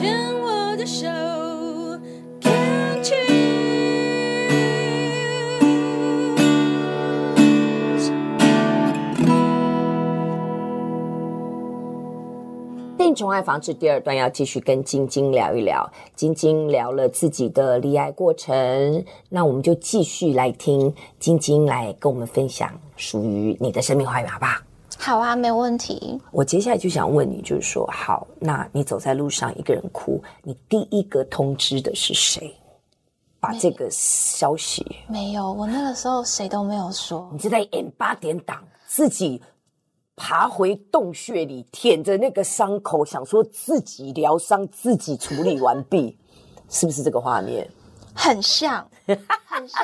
牵我的手，Can't you？病虫害防治第二段要继续跟晶晶聊一聊，晶晶聊了自己的罹癌过程，那我们就继续来听晶晶来跟我们分享属于你的生命花园，好不好？好啊，没有问题。我接下来就想问你，就是说，好，那你走在路上一个人哭，你第一个通知的是谁？把这个消息没，没有，我那个时候谁都没有说，你就在演八点档自己。爬回洞穴里，舔着那个伤口，想说自己疗伤，自己处理完毕，是不是这个画面？很像，很像。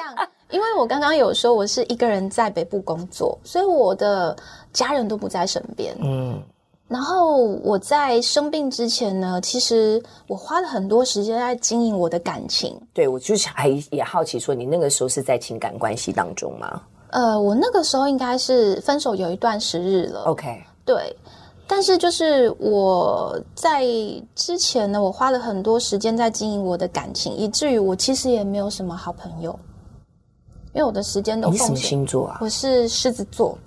因为我刚刚有说我是一个人在北部工作，所以我的家人都不在身边。嗯，然后我在生病之前呢，其实我花了很多时间在经营我的感情。对，我就是还也好奇说，你那个时候是在情感关系当中吗？呃，我那个时候应该是分手有一段时日了。OK，对，但是就是我在之前呢，我花了很多时间在经营我的感情，以至于我其实也没有什么好朋友，因为我的时间都。你什么星座啊？我是狮子座。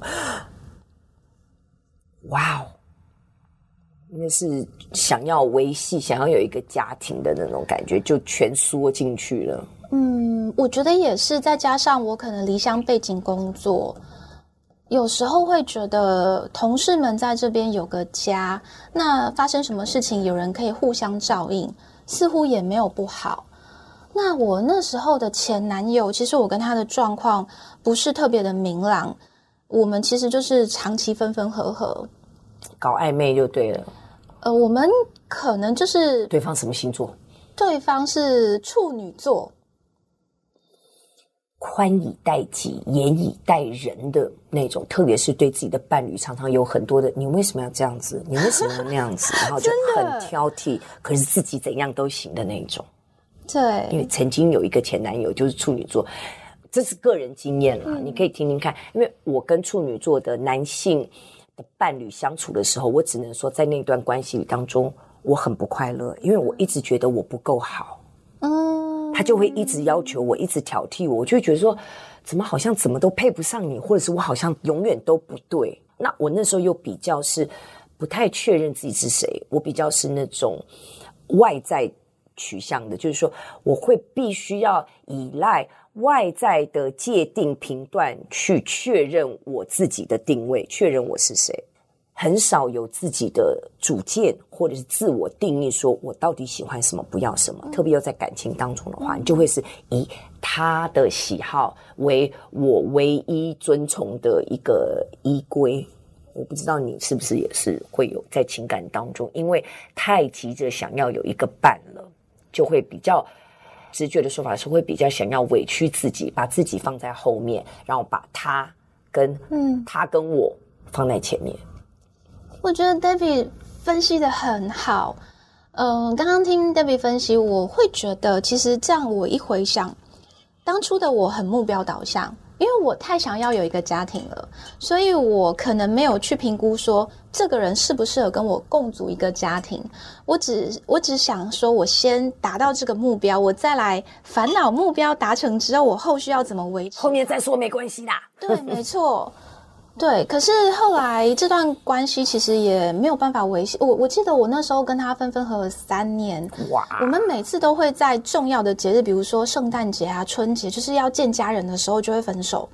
哇哦，那是想要维系、想要有一个家庭的那种感觉，就全缩进去了。嗯，我觉得也是，再加上我可能离乡背景工作，有时候会觉得同事们在这边有个家，那发生什么事情有人可以互相照应，似乎也没有不好。那我那时候的前男友，其实我跟他的状况不是特别的明朗，我们其实就是长期分分合合，搞暧昧就对了。呃，我们可能就是对方什么星座？对方是处女座。宽以待己，严以待人的那种，特别是对自己的伴侣，常常有很多的“你为什么要这样子？你为什么要那样子？” 然后就很挑剔，可是自己怎样都行的那种。对，因为曾经有一个前男友就是处女座，这是个人经验啦，嗯、你可以听听看。因为我跟处女座的男性的伴侣相处的时候，我只能说在那段关系当中，我很不快乐，因为我一直觉得我不够好。嗯。他就会一直要求我，一直挑剔我，我就会觉得说，怎么好像怎么都配不上你，或者是我好像永远都不对。那我那时候又比较是不太确认自己是谁，我比较是那种外在取向的，就是说我会必须要依赖外在的界定评断去确认我自己的定位，确认我是谁。很少有自己的主见，或者是自我定义，说我到底喜欢什么，不要什么。嗯、特别又在感情当中的话，你就会是以他的喜好为我唯一遵从的一个依归。我不知道你是不是也是会有在情感当中，因为太急着想要有一个伴了，就会比较直觉的说法是会比较想要委屈自己，把自己放在后面，然后把他跟嗯他跟我放在前面。我觉得 Debbie 分析的很好，嗯、呃，刚刚听 Debbie 分析，我会觉得其实这样我一回想，当初的我很目标导向，因为我太想要有一个家庭了，所以我可能没有去评估说这个人适不适合跟我共组一个家庭，我只我只想说我先达到这个目标，我再来烦恼目标达成之后我后续要怎么维持，后面再说没关系啦。对，没错。对，可是后来这段关系其实也没有办法维系。我我记得我那时候跟他分分合合三年，哇！我们每次都会在重要的节日，比如说圣诞节啊、春节，就是要见家人的时候就会分手。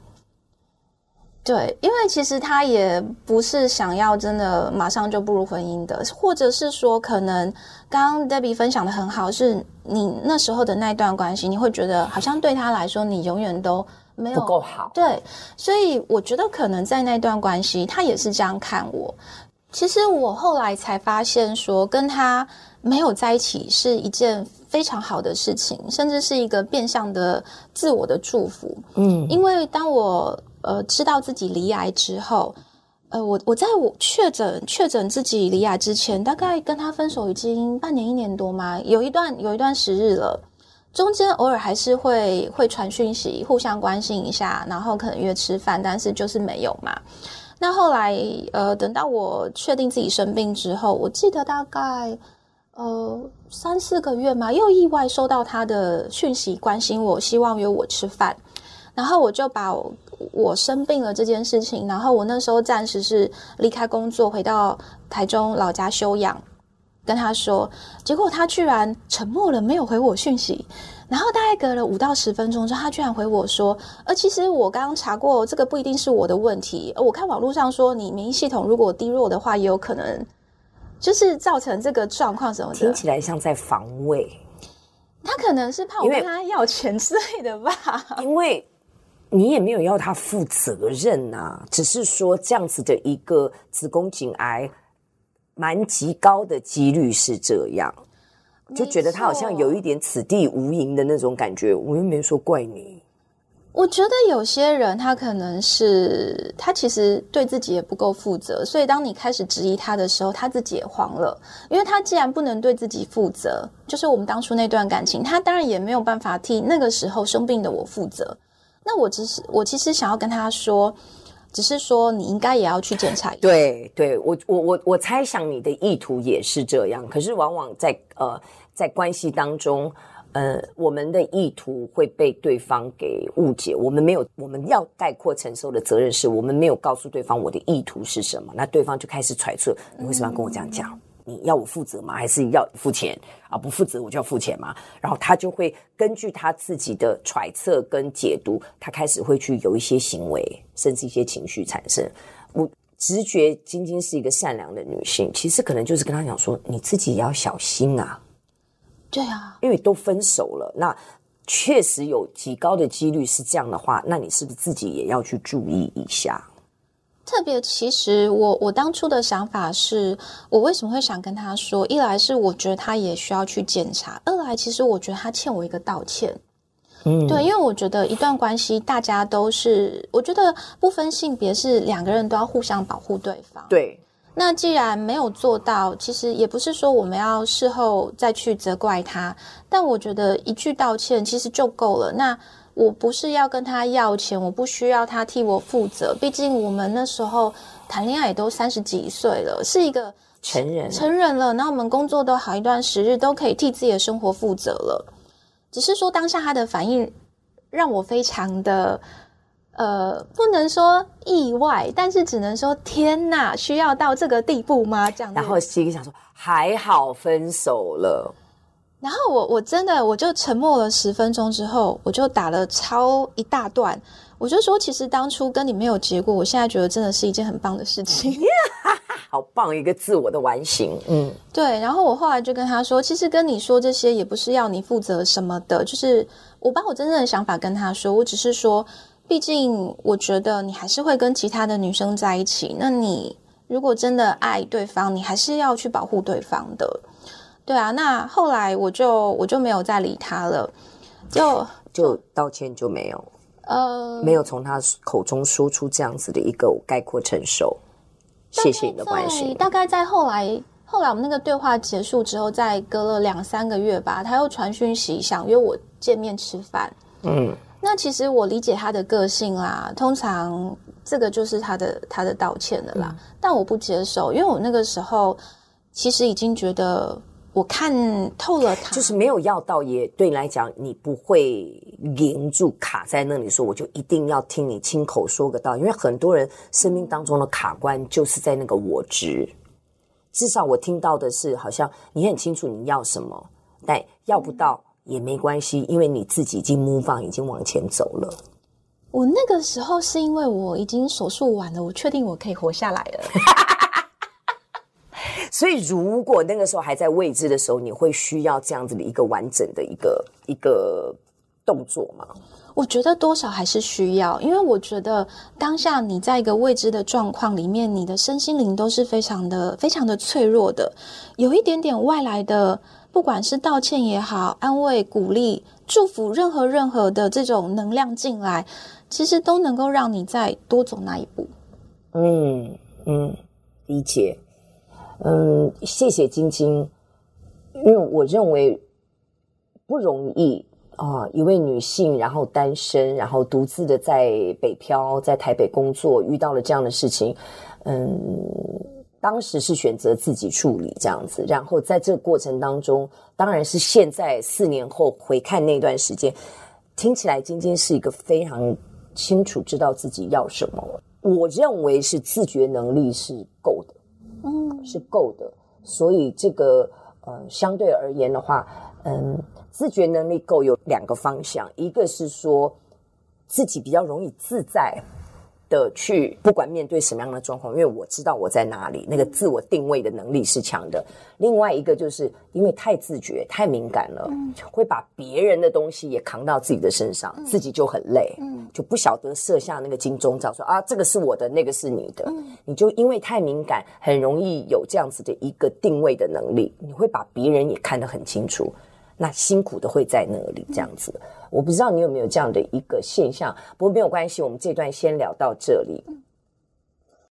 对，因为其实他也不是想要真的马上就步入婚姻的，或者是说，可能刚刚 Debbie 分享的很好，是你那时候的那段关系，你会觉得好像对他来说，你永远都。没有不够好，对，所以我觉得可能在那段关系，他也是这样看我。其实我后来才发现，说跟他没有在一起是一件非常好的事情，甚至是一个变相的自我的祝福。嗯，因为当我呃知道自己离癌之后，呃，我我在我确诊确诊自己离癌之前，大概跟他分手已经半年一年多嘛，有一段有一段时日了。中间偶尔还是会会传讯息，互相关心一下，然后可能约吃饭，但是就是没有嘛。那后来呃，等到我确定自己生病之后，我记得大概呃，三四个月嘛，又意外收到他的讯息，关心我，希望约我吃饭。然后我就把我，生病了这件事情，然后我那时候暂时是离开工作，回到台中老家休养，跟他说，结果他居然沉默了，没有回我讯息。然后大概隔了五到十分钟之后，他居然回我说：“呃，其实我刚刚查过，这个不一定是我的问题。我看网络上说，你免疫系统如果低弱的话，也有可能就是造成这个状况什么的。听起来像在防卫。他可能是怕我跟他要钱之类的吧？因为你也没有要他负责任呐、啊，只是说这样子的一个子宫颈癌，蛮极高的几率是这样。”就觉得他好像有一点此地无银的那种感觉，我又没说怪你。我觉得有些人他可能是他其实对自己也不够负责，所以当你开始质疑他的时候，他自己也慌了。因为他既然不能对自己负责，就是我们当初那段感情，他当然也没有办法替那个时候生病的我负责。那我只是我其实想要跟他说。只是说你应该也要去检查一下。对，对我我我我猜想你的意图也是这样，可是往往在呃在关系当中，呃我们的意图会被对方给误解。我们没有我们要概括承受的责任是我们没有告诉对方我的意图是什么，那对方就开始揣测你为什么要跟我这样讲。你要我负责吗？还是要付钱啊？不负责我就要付钱吗？然后他就会根据他自己的揣测跟解读，他开始会去有一些行为，甚至一些情绪产生。我直觉晶晶是一个善良的女性，其实可能就是跟他讲说，你自己也要小心啊。对啊，因为都分手了，那确实有极高的几率是这样的话，那你是不是自己也要去注意一下？特别，其实我我当初的想法是，我为什么会想跟他说？一来是我觉得他也需要去检查，二来其实我觉得他欠我一个道歉。嗯，对，因为我觉得一段关系，大家都是，我觉得不分性别，是两个人都要互相保护对方。对，那既然没有做到，其实也不是说我们要事后再去责怪他，但我觉得一句道歉其实就够了。那。我不是要跟他要钱，我不需要他替我负责。毕竟我们那时候谈恋爱也都三十几岁了，是一个成人成人了。那我们工作都好一段时日，都可以替自己的生活负责了。只是说当下他的反应让我非常的呃，不能说意外，但是只能说天哪，需要到这个地步吗？这样子。然后心里想说，还好分手了。然后我我真的我就沉默了十分钟之后，我就打了超一大段，我就说，其实当初跟你没有结果，我现在觉得真的是一件很棒的事情，好棒一个自我的完形，嗯，对。然后我后来就跟他说，其实跟你说这些也不是要你负责什么的，就是我把我真正的想法跟他说，我只是说，毕竟我觉得你还是会跟其他的女生在一起，那你如果真的爱对方，你还是要去保护对方的。对啊，那后来我就我就没有再理他了，就就道歉就没有，呃，没有从他口中说出这样子的一个概括承受。谢谢你的关心。大概在后来，后来我们那个对话结束之后，再隔了两三个月吧，他又传讯息想约我见面吃饭。嗯，那其实我理解他的个性啦，通常这个就是他的他的道歉了啦，嗯，但我不接受，因为我那个时候其实已经觉得。我看透了他，就是没有要到，也对你来讲，你不会黏住卡在那里，说我就一定要听你亲口说个道。因为很多人生命当中的卡关就是在那个我执。至少我听到的是，好像你很清楚你要什么，但要不到也没关系，因为你自己已经 move on，已经往前走了。我那个时候是因为我已经手术完了，我确定我可以活下来了。所以，如果那个时候还在未知的时候，你会需要这样子的一个完整的一个一个动作吗？我觉得多少还是需要，因为我觉得当下你在一个未知的状况里面，你的身心灵都是非常的、非常的脆弱的。有一点点外来的，不管是道歉也好、安慰、鼓励、祝福，任何任何的这种能量进来，其实都能够让你再多走那一步。嗯嗯，理解。嗯，谢谢晶晶，因为我认为不容易啊，一位女性，然后单身，然后独自的在北漂，在台北工作，遇到了这样的事情，嗯，当时是选择自己处理这样子，然后在这个过程当中，当然是现在四年后回看那段时间，听起来晶晶是一个非常清楚知道自己要什么。我认为是自觉能力是够的，嗯，是够的。所以这个呃，相对而言的话，嗯，自觉能力够有两个方向，一个是说自己比较容易自在。的去不管面对什么样的状况，因为我知道我在哪里，那个自我定位的能力是强的。另外一个就是因为太自觉、太敏感了，嗯、会把别人的东西也扛到自己的身上，嗯、自己就很累，嗯、就不晓得设下那个金钟罩，说啊，这个是我的，那个是你的。嗯、你就因为太敏感，很容易有这样子的一个定位的能力，你会把别人也看得很清楚。那辛苦的会在那里，这样子。我不知道你有没有这样的一个现象，不过没有关系，我们这段先聊到这里。